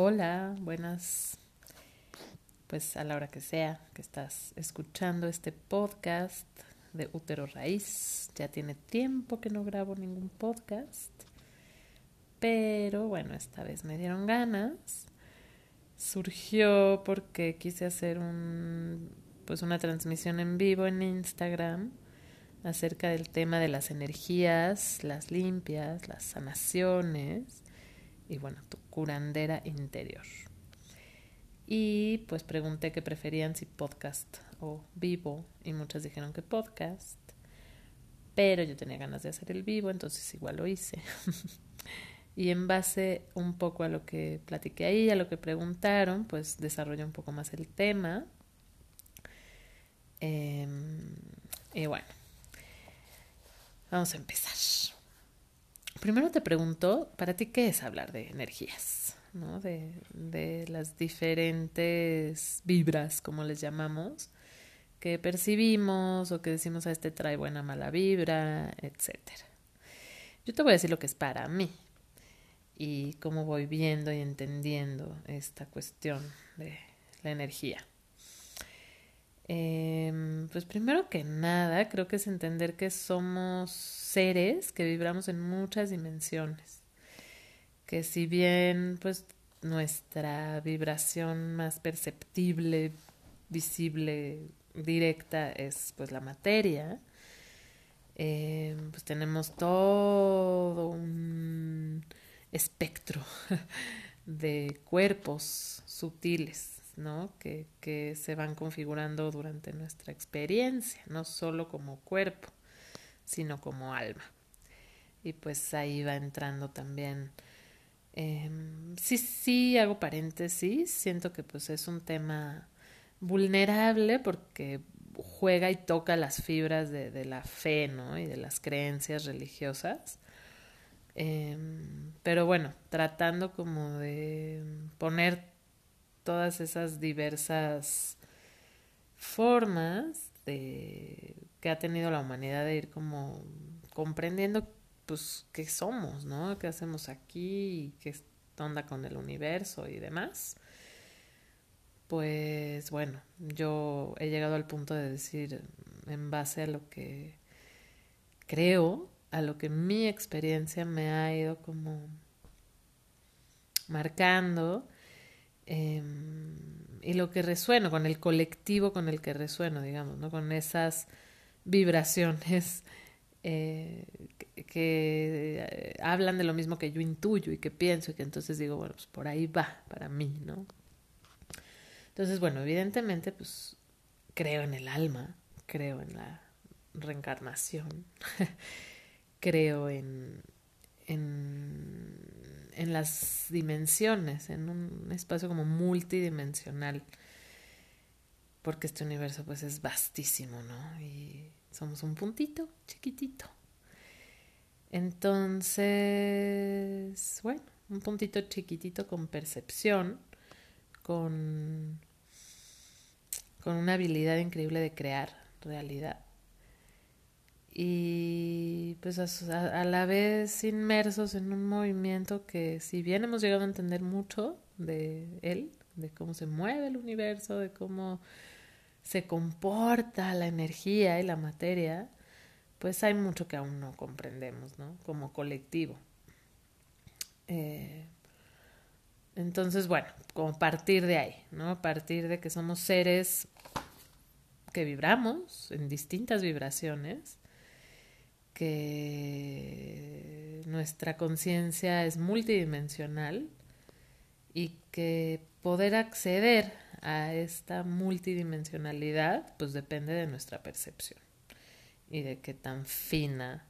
Hola, buenas. Pues a la hora que sea que estás escuchando este podcast de Útero Raíz. Ya tiene tiempo que no grabo ningún podcast. Pero bueno, esta vez me dieron ganas. Surgió porque quise hacer un pues una transmisión en vivo en Instagram acerca del tema de las energías, las limpias, las sanaciones y bueno, tu curandera interior. Y pues pregunté qué preferían, si podcast o vivo, y muchas dijeron que podcast, pero yo tenía ganas de hacer el vivo, entonces igual lo hice. y en base un poco a lo que platiqué ahí, a lo que preguntaron, pues desarrollé un poco más el tema. Em, y bueno, vamos a empezar. Primero te pregunto, ¿para ti qué es hablar de energías? ¿no? De, las diferentes vibras, como les llamamos, que percibimos o que decimos a este trae buena mala vibra, etcétera. Yo te voy a decir lo que es para mí y cómo voy viendo y entendiendo esta cuestión de la energía. Eh, pues primero que nada, creo que es entender que somos seres que vibramos en muchas dimensiones. Que si bien pues nuestra vibración más perceptible, visible, directa es pues la materia, eh, pues tenemos todo un espectro de cuerpos sutiles ¿no? Que, que se van configurando durante nuestra experiencia, no solo como cuerpo, sino como alma. Y pues ahí va entrando también. Eh, sí, sí, hago paréntesis, siento que pues es un tema vulnerable porque juega y toca las fibras de, de la fe, ¿no? Y de las creencias religiosas. Eh, pero bueno, tratando como de poner todas esas diversas formas de, que ha tenido la humanidad de ir como comprendiendo pues qué somos, ¿no? ¿Qué hacemos aquí? ¿Qué onda con el universo y demás? Pues bueno, yo he llegado al punto de decir, en base a lo que creo, a lo que mi experiencia me ha ido como marcando, eh, y lo que resueno, con el colectivo con el que resueno, digamos, ¿no? Con esas vibraciones eh, que, que eh, hablan de lo mismo que yo intuyo y que pienso y que entonces digo, bueno, pues por ahí va para mí, ¿no? Entonces, bueno, evidentemente, pues creo en el alma, creo en la reencarnación, creo en, en en las dimensiones, en un espacio como multidimensional, porque este universo pues es vastísimo, ¿no? Y somos un puntito chiquitito. Entonces, bueno, un puntito chiquitito con percepción, con, con una habilidad increíble de crear realidad y pues a, a, la vez inmersos en un movimiento que si bien hemos llegado a entender mucho de él, de cómo se mueve el universo, de cómo se comporta la energía y la materia, pues hay mucho que aún no comprendemos, ¿no? Como colectivo. Eh, entonces, bueno, como partir de ahí, ¿no? Partir de que somos seres que vibramos en distintas vibraciones que nuestra conciencia es multidimensional y que poder acceder a esta multidimensionalidad pues depende de nuestra percepción y de qué tan fina,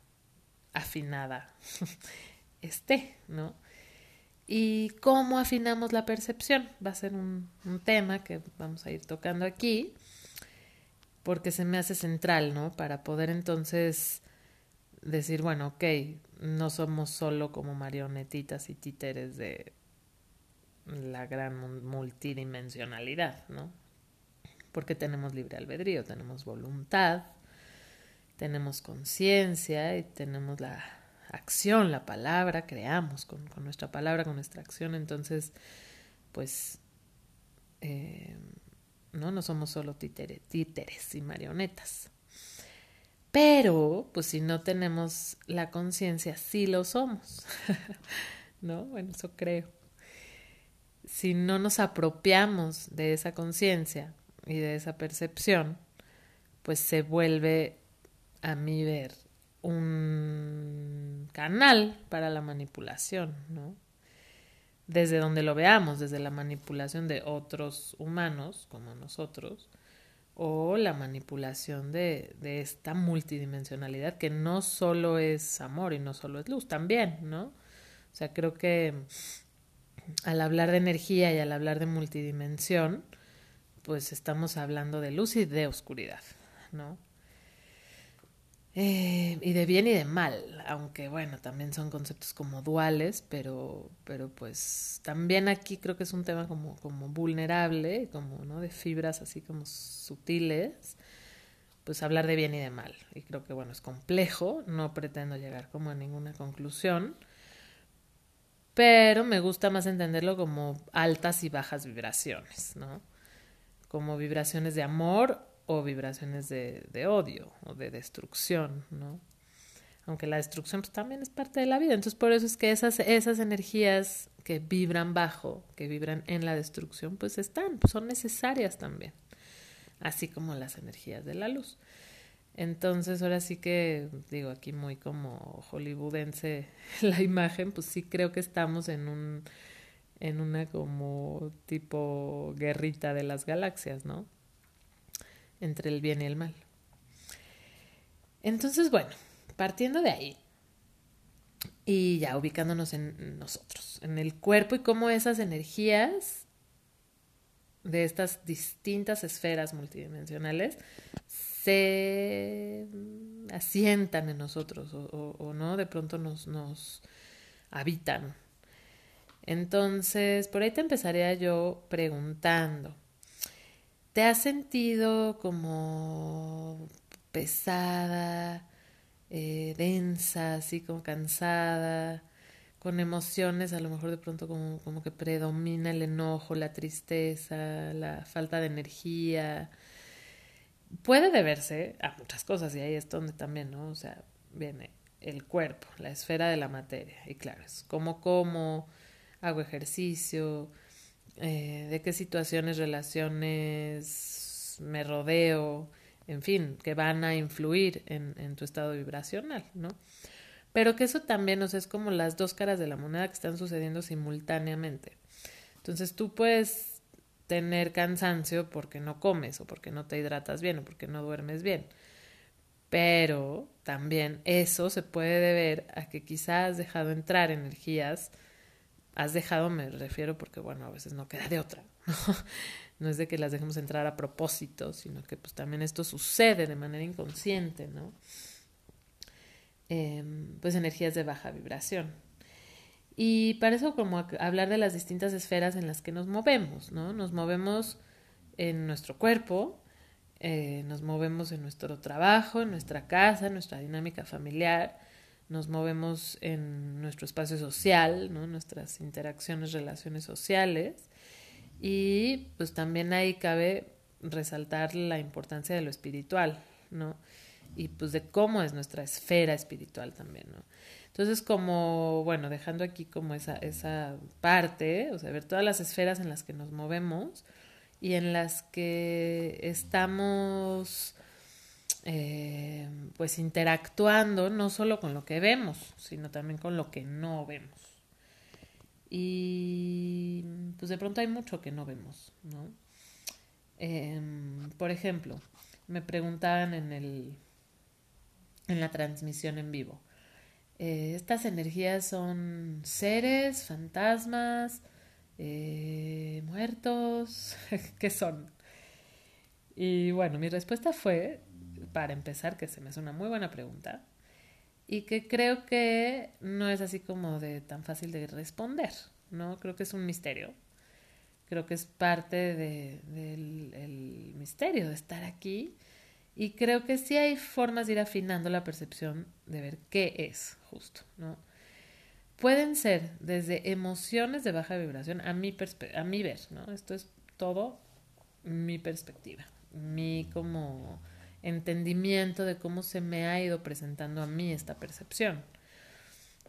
afinada esté, ¿no? Y cómo afinamos la percepción va a ser un, un tema que vamos a ir tocando aquí porque se me hace central, ¿no? Para poder entonces decir, bueno, ok, no somos solo como marionetitas y títeres de la gran multidimensionalidad, ¿no? Porque tenemos libre albedrío, tenemos voluntad, tenemos conciencia y tenemos la acción, la palabra, creamos con, con, nuestra palabra, con nuestra acción. Entonces, pues eh, ¿no? no somos solo títeres y marionetas. Pero, pues si no tenemos la conciencia, sí lo somos. ¿No? Bueno, eso creo. Si no nos apropiamos de esa conciencia y de esa percepción, pues se vuelve, a mi ver, un canal para la manipulación, ¿no? Desde donde lo veamos, desde la manipulación de otros humanos como nosotros, o la manipulación de, de, esta multidimensionalidad que no solo es amor y no solo es luz, también, ¿no? O sea, creo que al hablar de energía y al hablar de multidimensión, pues estamos hablando de luz y de oscuridad, ¿no? Eh, y de bien y de mal, aunque bueno, también son conceptos como duales, pero, pero pues también aquí creo que es un tema como, como vulnerable, como ¿no? de fibras así como sutiles, pues hablar de bien y de mal. Y creo que bueno, es complejo, no pretendo llegar como a ninguna conclusión, pero me gusta más entenderlo como altas y bajas vibraciones, ¿no? Como vibraciones de amor o vibraciones de, de, odio o de destrucción, ¿no? Aunque la destrucción pues, también es parte de la vida. Entonces, por eso es que esas, esas energías que vibran bajo, que vibran en la destrucción, pues están, son necesarias también. Así como las energías de la luz. Entonces, ahora sí que, digo, aquí muy como hollywoodense la imagen, pues sí creo que estamos en un en una como tipo guerrita de las galaxias, ¿no? Entre el bien y el mal. Entonces, bueno, partiendo de ahí y ya ubicándonos en nosotros, en el cuerpo y cómo esas energías de estas distintas esferas multidimensionales se asientan en nosotros o, no, de pronto nos, nos habitan. Entonces, por ahí te empezaría yo preguntando, ¿Te has sentido como pesada, eh, densa, así como cansada, con emociones a lo mejor de pronto como, como que predomina el enojo, la tristeza, la falta de energía? Puede deberse a muchas cosas y ahí es donde también, ¿no? O sea, viene el cuerpo, la esfera de la materia. Y claro, es como como, hago ejercicio, eh, de qué situaciones, relaciones me rodeo, en fin, que van a influir en, en tu estado vibracional, ¿no? Pero que eso también, o sea, es como las dos caras de la moneda que están sucediendo simultáneamente. Entonces tú puedes tener cansancio porque no comes o porque no te hidratas bien o porque no duermes bien. Pero también eso se puede deber a que quizás has dejado entrar energías has dejado, me refiero porque, bueno, a veces no queda de otra, ¿no? No es de que las dejemos entrar a propósito, sino que pues también esto sucede de manera inconsciente, ¿no? Em, pues energías de baja vibración. Y para eso como hablar de las distintas esferas en las que nos movemos, ¿no? Nos movemos en nuestro cuerpo, eh, nos movemos en nuestro trabajo, en nuestra casa, en nuestra dinámica familiar, nos movemos en nuestro espacio social, ¿no? nuestras interacciones, relaciones sociales. Y pues también ahí cabe resaltar la importancia de lo espiritual, ¿no? Y pues de cómo es nuestra esfera espiritual también, ¿no? Entonces, como, bueno, dejando aquí como esa, esa parte, o sea, ver todas las esferas en las que nos movemos y en las que estamos eh, pues interactuando no solo con lo que vemos, sino también con lo que no vemos. Y pues de pronto hay mucho que no vemos, ¿no? Em, por ejemplo, me preguntaban en el en la transmisión en vivo. Eh, estas energías son seres, fantasmas, eh, muertos, ¿qué son? Y bueno, mi respuesta fue para empezar, que se me hace una muy buena pregunta y que creo que no es así como de tan fácil de responder, ¿no? Creo que es un misterio. Creo que es parte de, del misterio de estar aquí y creo que sí hay formas de ir afinando la percepción de ver qué es justo, ¿no? pueden ser desde emociones de baja vibración a mi, a mi ver, ¿no? Esto es todo mi perspectiva, mi como entendimiento de cómo se me ha ido presentando a mí esta percepción.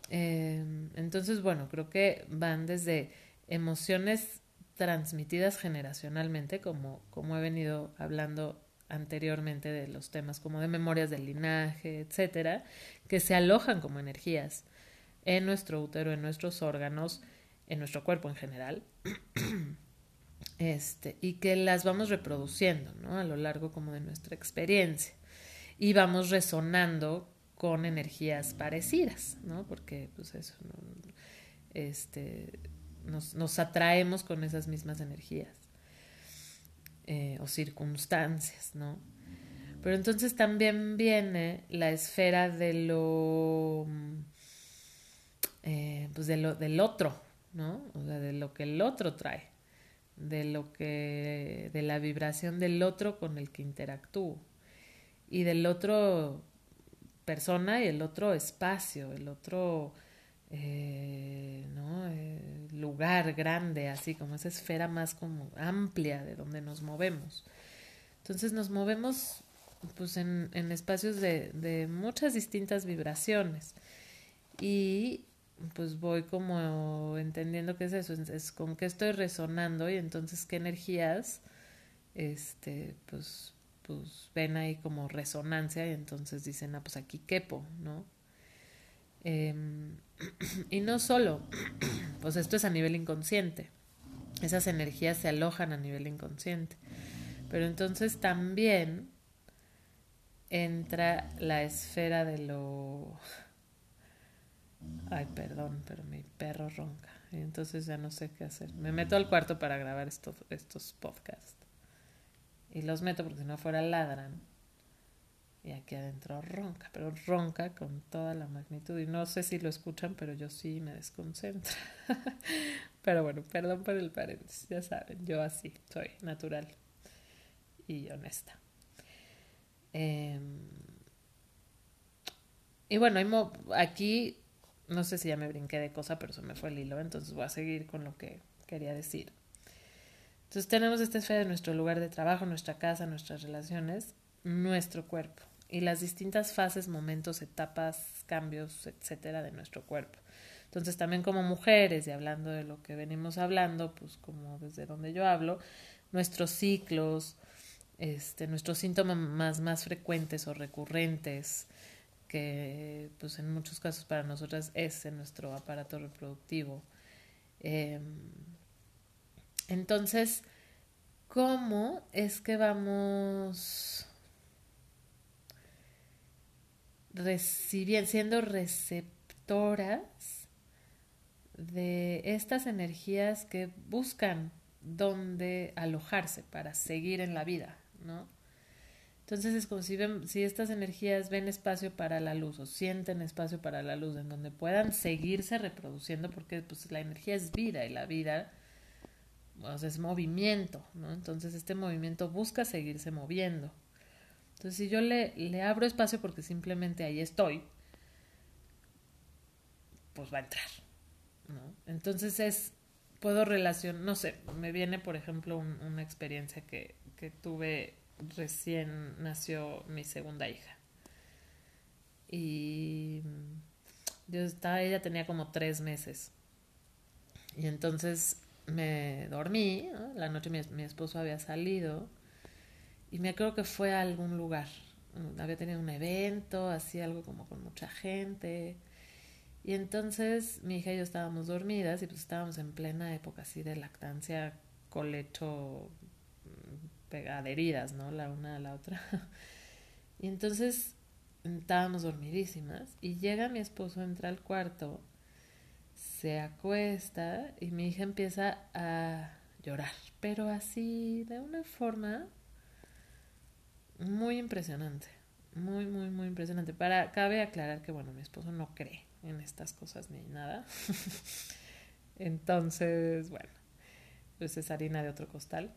Em, entonces, bueno, creo que van desde emociones transmitidas generacionalmente, como, como he venido hablando anteriormente de los temas como de memorias del linaje, etcétera, que se alojan como energías en nuestro útero, en nuestros órganos, en nuestro cuerpo en general, este, y que las vamos reproduciendo, ¿no? A lo largo como de nuestra experiencia. Y vamos resonando con energías parecidas, ¿no? Porque pues eso, este, nos, nos, atraemos con esas mismas energías eh, o circunstancias, ¿no? Pero entonces también viene la esfera de lo, eh, pues de lo del otro, ¿no? O sea, de lo que el otro trae, de lo que, de la vibración del otro con el que interactúo y del otro persona y el otro espacio, el otro eh, ¿no? Eh, lugar grande, así como esa esfera más como amplia de donde nos movemos. Entonces nos movemos pues en, en espacios de, de, muchas distintas vibraciones y pues voy como entendiendo qué es eso, es, con qué estoy resonando y entonces qué energías este pues pues ven ahí como resonancia y entonces dicen, ah, pues aquí quepo, ¿no? Em, y no solo, pues esto es a nivel inconsciente, esas energías se alojan a nivel inconsciente, pero entonces también entra la esfera de lo... Ay, perdón, pero mi perro ronca. Entonces ya no sé qué hacer. Me meto al cuarto para grabar estos, estos podcasts y los meto porque si no fuera ladran. Y aquí adentro ronca, pero ronca con toda la magnitud. Y no sé si lo escuchan, pero yo sí me desconcentro. pero bueno, perdón por el paréntesis, ya saben, yo así soy natural y honesta. Em, y bueno, aquí no sé si ya me brinqué de cosa, pero se me fue el hilo, entonces voy a seguir con lo que quería decir. Entonces tenemos esta esfera de nuestro lugar de trabajo, nuestra casa, nuestras relaciones, nuestro cuerpo y las distintas fases, momentos, etapas, cambios, etcétera, de nuestro cuerpo. Entonces también como mujeres y hablando de lo que venimos hablando, pues como desde donde yo hablo, nuestros ciclos, este, nuestros síntomas más, más frecuentes o recurrentes, que pues en muchos casos para nosotras es en nuestro aparato reproductivo. Eh, entonces, ¿cómo es que vamos recibiendo, siendo receptoras de estas energías que buscan dónde alojarse para seguir en la vida, ¿no? Entonces es como si, estas energías ven espacio para la luz o sienten espacio para la luz en donde puedan seguirse reproduciendo, porque pues, la energía es vida y la vida sea, es movimiento, ¿no? Entonces este movimiento busca seguirse moviendo. Entonces si yo le, le abro espacio porque simplemente ahí estoy, pues va a entrar, ¿no? Entonces es, puedo relacionar, no sé, me viene por ejemplo una experiencia que, que tuve recién nació mi segunda hija. Y yo estaba, ella tenía como tres meses. Y entonces me dormí, la noche mi, mi, esposo había salido y me acuerdo que fue a algún lugar, había tenido un evento, así algo como con mucha gente. Y entonces mi hija y yo estábamos dormidas y pues estábamos en plena época así de lactancia, colecho, pegaderidas, ¿no? La una a la otra. Y entonces estábamos dormidísimas y llega mi esposo, entra al cuarto se acuesta y mi hija empieza a llorar, pero así de una forma muy impresionante, muy, muy, muy impresionante. Para, cabe aclarar que, bueno, mi esposo no cree en estas cosas ni nada. Entonces, bueno, pues es harina de otro costal.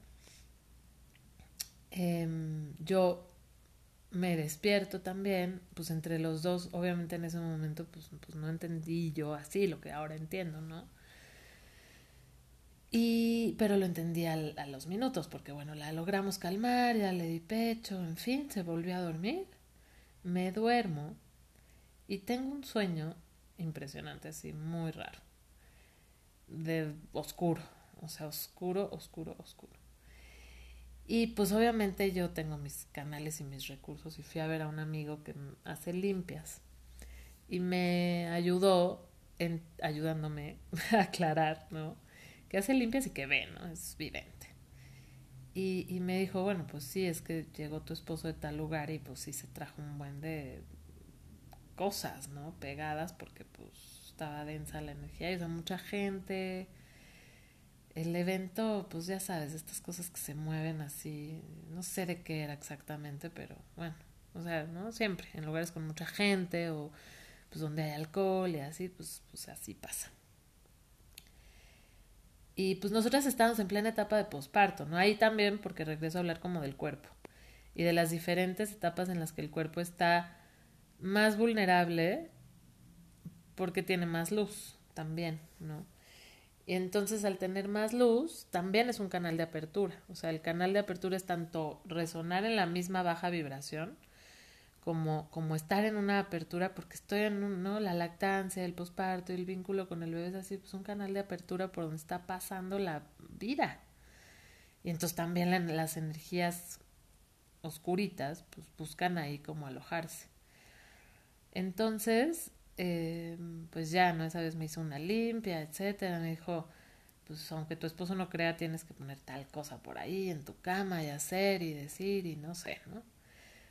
Em, yo me despierto también, pues entre los dos, obviamente en ese momento, pues, pues no entendí yo así lo que ahora entiendo, ¿no? Y, pero lo entendí a los minutos, porque bueno, la logramos calmar, ya le di pecho, en fin, se volvió a dormir, me duermo y tengo un sueño impresionante, así, muy raro, de oscuro, o sea, oscuro, oscuro, oscuro. Y pues obviamente yo tengo mis canales y mis recursos y fui a ver a un amigo que hace limpias y me ayudó en, ayudándome a aclarar, ¿no? Que hace limpias y que ve, ¿no? Es vidente. Y, y me dijo, bueno, pues sí, es que llegó tu esposo de tal lugar y pues sí se trajo un buen de cosas, ¿no? Pegadas porque pues estaba densa la energía y o mucha gente el evento, pues ya sabes, estas cosas que se mueven así, no sé de qué era exactamente, pero bueno, o sea, ¿no? Siempre, en lugares con mucha gente o pues donde hay alcohol y así, pues, pues así pasa. Y pues nosotras estamos en plena etapa de posparto, ¿no? Ahí también, porque regreso a hablar como del cuerpo y de las diferentes etapas en las que el cuerpo está más vulnerable porque tiene más luz también, ¿no? Y entonces al tener más luz, también es un canal de apertura. O sea, el canal de apertura es tanto resonar en la misma baja vibración, como, como estar en una apertura, porque estoy en ¿no? la lactancia, el posparto el vínculo con el bebé es así, pues un canal de apertura por donde está pasando la vida. Y entonces también las energías oscuritas, pues buscan ahí como alojarse. Entonces, eh, pues ya, ¿no? Esa vez me hizo una limpia, etcétera. Me dijo, pues aunque tu esposo no crea, tienes que poner tal cosa por ahí en tu cama y hacer y decir y no sé, ¿no?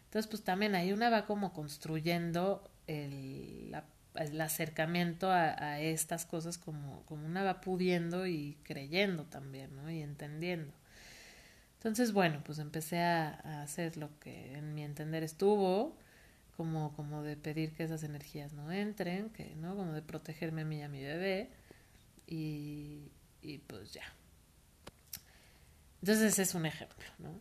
Entonces, pues también ahí una va como construyendo el, el acercamiento a, estas cosas como, como una va pudiendo y creyendo también, ¿no? Y entendiendo. Entonces, bueno, pues empecé a hacer lo que en mi entender estuvo como, como de pedir que esas energías no entren, que, ¿no? Como de protegerme a mí y a mi bebé. Y, y pues ya. Entonces es un ejemplo, ¿no?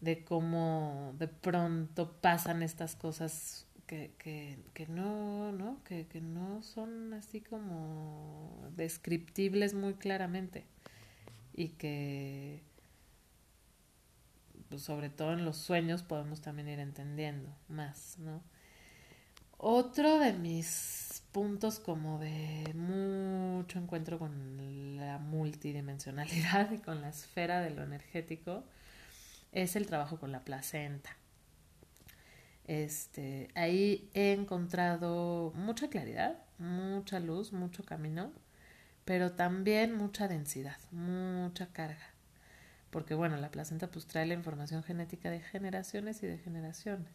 De cómo de pronto pasan estas cosas que, que, que no, ¿no? Que, que no son así como descriptibles muy claramente. Y que pues sobre todo en los sueños podemos también ir entendiendo más, ¿no? Otro de mis puntos como de mucho encuentro con la multidimensionalidad y con la esfera de lo energético es el trabajo con la placenta. Este, ahí he encontrado mucha claridad, mucha luz, mucho camino, pero también mucha densidad, mucha carga porque bueno, la placenta pues trae la información genética de generaciones y de generaciones.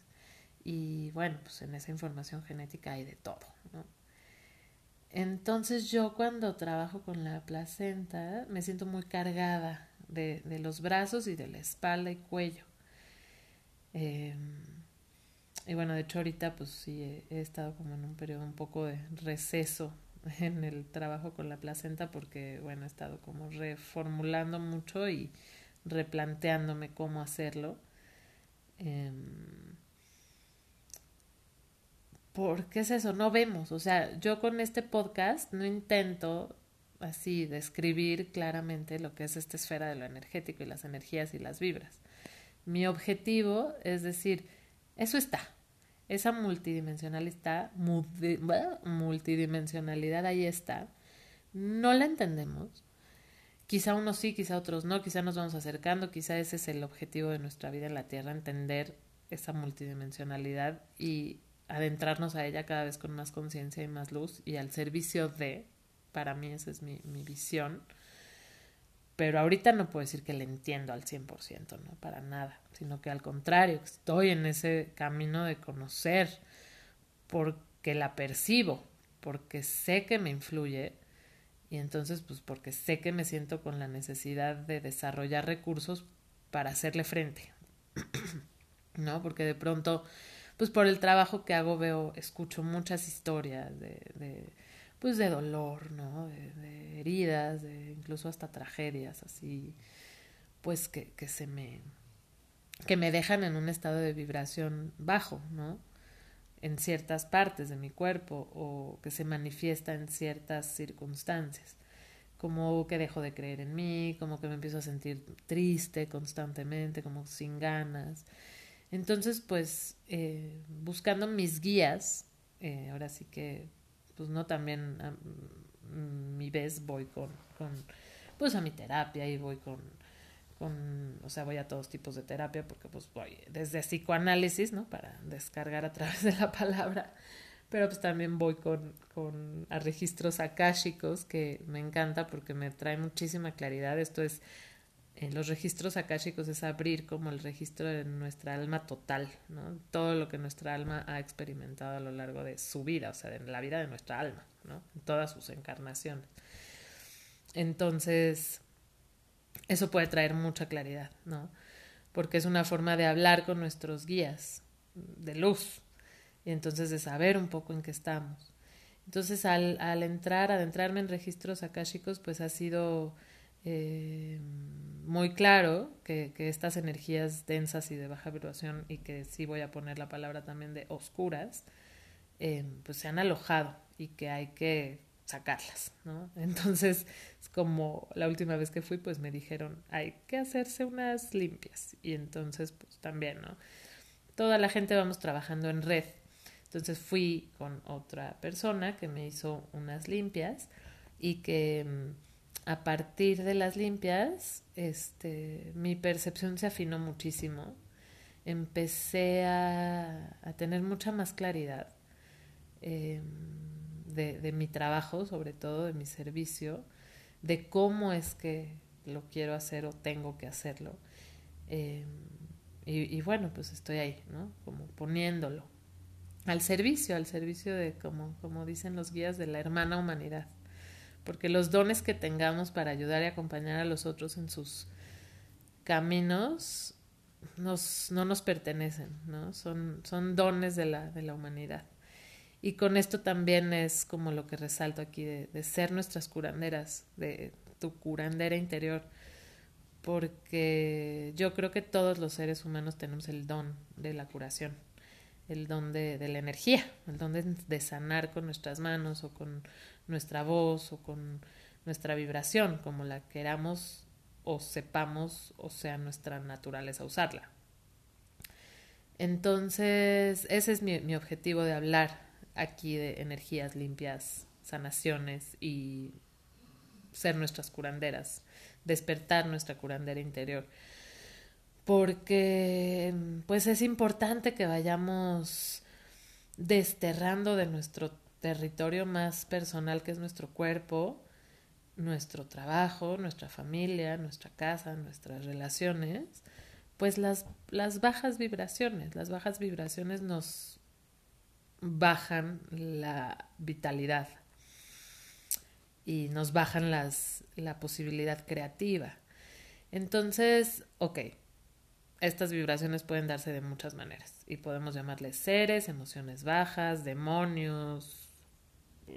Y bueno, pues en esa información genética hay de todo, ¿no? Entonces yo cuando trabajo con la placenta me siento muy cargada de, de los brazos y de la espalda y cuello. Eh, y bueno, de hecho ahorita pues sí he, he, estado como en un periodo un poco de receso en el trabajo con la placenta porque bueno, he estado como reformulando mucho y replanteándome cómo hacerlo. Eh, porque es eso, no vemos. O sea, yo con este podcast no intento así describir claramente lo que es esta esfera de lo energético y las energías y las vibras. Mi objetivo es decir, eso está, esa multidimensional está, multidimensionalidad ahí está, no la entendemos, Quizá unos sí, quizá otros no, quizá nos vamos acercando, quizá ese es el objetivo de nuestra vida en la Tierra, entender esa multidimensionalidad y adentrarnos a ella cada vez con más conciencia y más luz y al servicio de, para mí esa es mi, mi visión, pero ahorita no puedo decir que la entiendo al 100%, no, para nada, sino que al contrario, estoy en ese camino de conocer porque la percibo, porque sé que me influye y entonces, pues porque sé que me siento con la necesidad de desarrollar recursos para hacerle frente. ¿No? Porque de pronto, pues por el trabajo que hago veo, escucho muchas historias de, de pues de dolor, ¿no? De, de, heridas, de incluso hasta tragedias, así, pues que, que se me que me dejan en un estado de vibración bajo, ¿no? En ciertas partes de mi cuerpo o que se manifiesta en ciertas circunstancias, como que dejo de creer en mí, como que me empiezo a sentir triste constantemente, como sin ganas. Entonces, pues, eh, buscando mis guías, eh, ahora sí que, pues no también a mi vez voy con, con, pues a mi terapia y voy con o sea, voy a todos tipos de terapia porque pues voy desde psicoanálisis, ¿no? Para descargar a través de la palabra, pero pues también voy con, con a registros akáshicos que me encanta porque me trae muchísima claridad. Esto es, en los registros akáshicos es abrir como el registro de nuestra alma total, ¿no? Todo lo que nuestra alma ha experimentado a lo largo de su vida, o sea, de la vida de nuestra alma, ¿no? Todas sus encarnaciones. Entonces, eso puede traer mucha claridad, ¿no? Porque es una forma de hablar con nuestros guías de luz y entonces de saber un poco en qué estamos. Entonces al, al entrar, adentrarme en registros akáshicos, pues ha sido eh, muy claro que, que, estas energías densas y de baja vibración y que sí voy a poner la palabra también de oscuras, eh, pues se han alojado y que hay que sacarlas, ¿no? Entonces, es como la última vez que fui, pues me dijeron, hay que hacerse unas limpias. Y entonces, pues también, ¿no? Toda la gente vamos trabajando en red. Entonces fui con otra persona que me hizo unas limpias y que mm, a partir de las limpias, este, mi percepción se afinó muchísimo. Empecé a, tener mucha más claridad. Eh, de, mi trabajo, sobre todo de mi servicio, de cómo es que lo quiero hacer o tengo que hacerlo. Eh, y, y, bueno, pues estoy ahí, ¿no? Como poniéndolo al servicio, al servicio de, como, como dicen los guías, de la hermana humanidad. Porque los dones que tengamos para ayudar y acompañar a los otros en sus caminos nos, no nos pertenecen, ¿no? Son, son dones de la, de la humanidad. Y con esto también es como lo que resalto aquí de, ser nuestras curanderas, de tu curandera interior, porque yo creo que todos los seres humanos tenemos el don de la curación, el don de, la energía, el don de, sanar con nuestras manos o con nuestra voz o con nuestra vibración, como la queramos o sepamos o sea nuestra naturaleza usarla. Entonces, ese es mi objetivo de hablar aquí de energías limpias, sanaciones y ser nuestras curanderas, despertar nuestra curandera interior. Porque pues es importante que vayamos desterrando de nuestro territorio más personal que es nuestro cuerpo, nuestro trabajo, nuestra familia, nuestra casa, nuestras relaciones, pues las, las bajas vibraciones. Las bajas vibraciones nos bajan la vitalidad y nos bajan las, la posibilidad creativa. Entonces, ok, estas vibraciones pueden darse de muchas maneras y podemos llamarles seres, emociones bajas, demonios.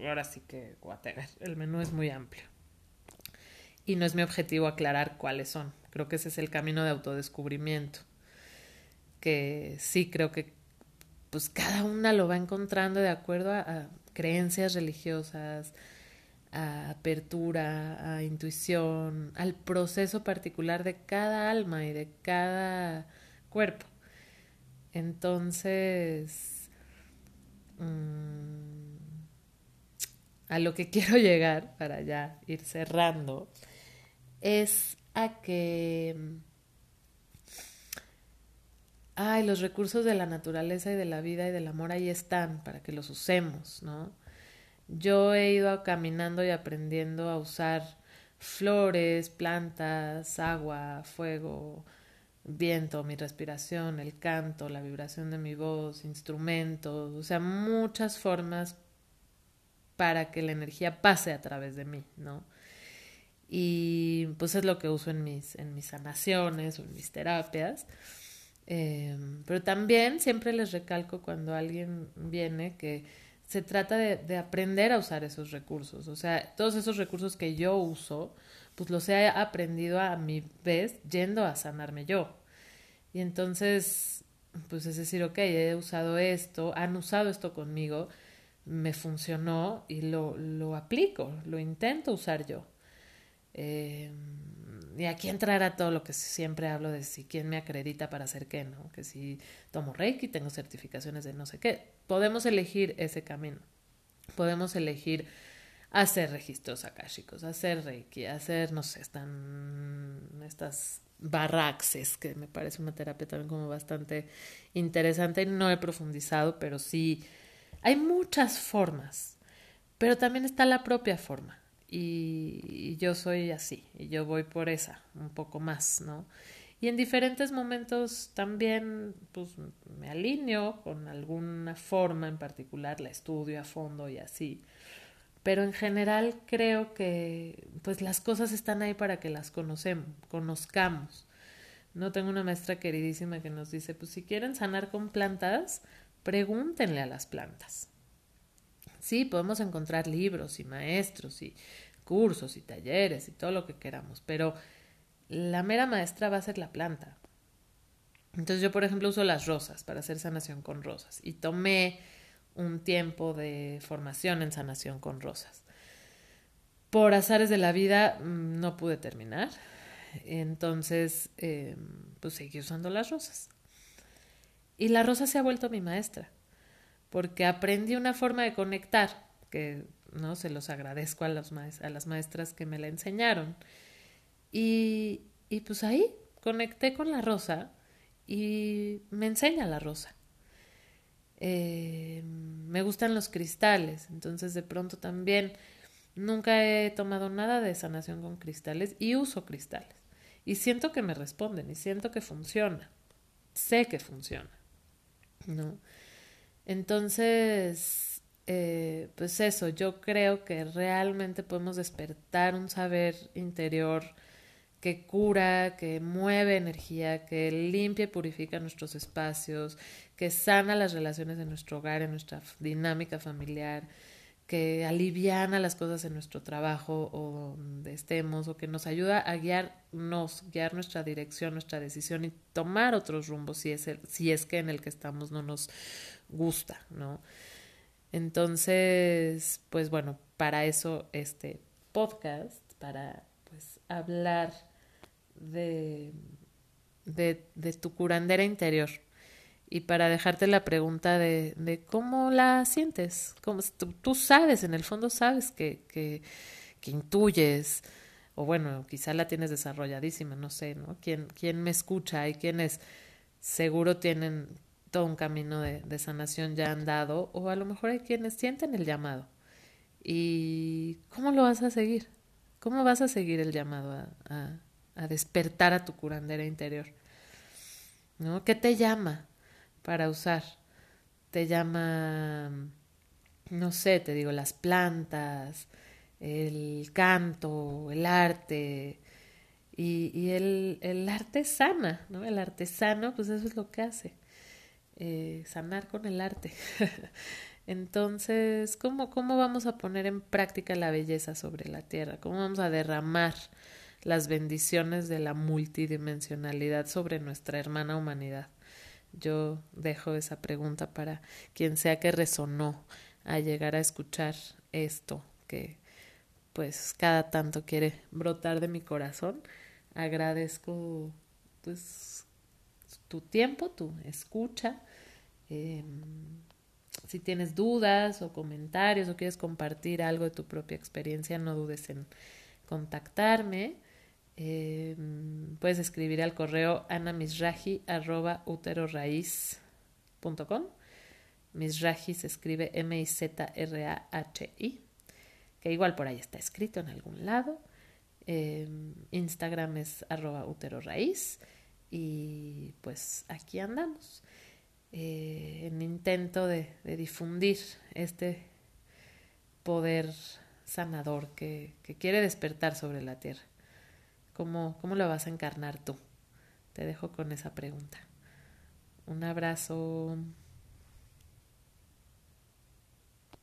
Ahora sí que, whatever, el menú es muy amplio. Y no es mi objetivo aclarar cuáles son. Creo que ese es el camino de autodescubrimiento. Que sí creo que pues cada una lo va encontrando de acuerdo a, creencias religiosas, a apertura, a intuición, al proceso particular de cada alma y de cada cuerpo. Entonces, mm, a lo que quiero llegar para ya ir cerrando es a que ay, los recursos de la naturaleza y de la vida y del amor ahí están para que los usemos, ¿no? Yo he ido caminando y aprendiendo a usar flores, plantas, agua, fuego, viento, mi respiración, el canto, la vibración de mi voz, instrumentos, o sea, muchas formas para que la energía pase a través de mí, ¿no? Y pues es lo que uso en mis, en mis sanaciones o en mis terapias. Eh, pero también siempre les recalco cuando alguien viene que se trata de, de, aprender a usar esos recursos. O sea, todos esos recursos que yo uso, pues los he aprendido a mi vez yendo a sanarme yo. Y entonces, pues es decir, ok, he usado esto, han usado esto conmigo, me funcionó y lo, lo aplico, lo intento usar yo. Eh, y aquí entrará todo lo que siempre hablo de si quién me acredita para hacer qué, ¿no? Que si tomo Reiki, tengo certificaciones de no sé qué. Podemos elegir ese camino. Podemos elegir hacer registros akáshicos, hacer Reiki, hacer, no sé, están estas barraxes, que me parece una terapia también como bastante interesante. No he profundizado, pero sí hay muchas formas, pero también está la propia forma. Y, yo soy así, y yo voy por esa, un poco más, ¿no? Y en diferentes momentos también pues me alineo con alguna forma en particular, la estudio a fondo y así. Pero en general creo que pues las cosas están ahí para que las conozcamos. No tengo una maestra queridísima que nos dice, pues si quieren sanar con plantas, pregúntenle a las plantas. Sí, podemos encontrar libros y maestros y cursos y talleres y todo lo que queramos, pero la mera maestra va a ser la planta. Entonces yo, por ejemplo, uso las rosas para hacer sanación con rosas y tomé un tiempo de formación en sanación con rosas. Por azares de la vida mm, no pude terminar, entonces em, pues seguí usando las rosas. Y la rosa se ha vuelto mi maestra, porque aprendí una forma de conectar, que no se los agradezco a, a las maestras que me la enseñaron. Y, y pues ahí conecté con la rosa y me enseña la rosa. Eh, me gustan los cristales, entonces de pronto también nunca he tomado nada de sanación con cristales y uso cristales. Y siento que me responden y siento que funciona. Sé que funciona. ¿no? Entonces, eh, pues eso, yo creo que realmente podemos despertar un saber interior que cura, que mueve energía, que limpia y purifica nuestros espacios, que sana las relaciones de nuestro hogar, en nuestra dinámica familiar, que aliviana las cosas en nuestro trabajo o donde estemos, o que nos ayuda a guiarnos, guiar nuestra dirección, nuestra decisión y tomar otros rumbos si es, el, si es que en el que estamos no nos gusta, ¿no? Entonces, pues bueno, para eso este podcast, para pues hablar de, de, de tu curandera interior, y para dejarte la pregunta de, de cómo la sientes. Cómo, tú, sabes, en el fondo sabes que, que, que, intuyes, o bueno, quizá la tienes desarrolladísima, no sé, ¿no? ¿Quién, quién me escucha? Hay quienes seguro tienen todo un camino de, de, sanación ya andado, o a lo mejor hay quienes sienten el llamado. ¿Y cómo lo vas a seguir? ¿Cómo vas a seguir el llamado a, a, a despertar a tu curandera interior? ¿No? ¿Qué te llama? Para usar. Te llama, no sé, te digo, las plantas, el canto, el arte. Y, y el, el, artesana, ¿no? El artesano, pues eso es lo que hace. Eh, sanar con el arte. Entonces, ¿cómo, ¿cómo vamos a poner en práctica la belleza sobre la tierra? ¿Cómo vamos a derramar las bendiciones de la multidimensionalidad sobre nuestra hermana humanidad? Yo dejo esa pregunta para quien sea que resonó a llegar a escuchar esto que pues cada tanto quiere brotar de mi corazón. Agradezco pues tu tiempo, tu escucha. Em, si tienes dudas o comentarios o quieres compartir algo de tu propia experiencia, no dudes en contactarme. Eh, puedes escribir al correo anamisraji.com. Misraji se escribe M-I-Z-R-A-H-I, que igual por ahí está escrito en algún lado. Eh, Instagram es arroba raíz y pues aquí andamos eh, en intento de, difundir este poder sanador que quiere despertar sobre la tierra. ¿Cómo, ¿Cómo lo vas a encarnar tú? Te dejo con esa pregunta. Un abrazo.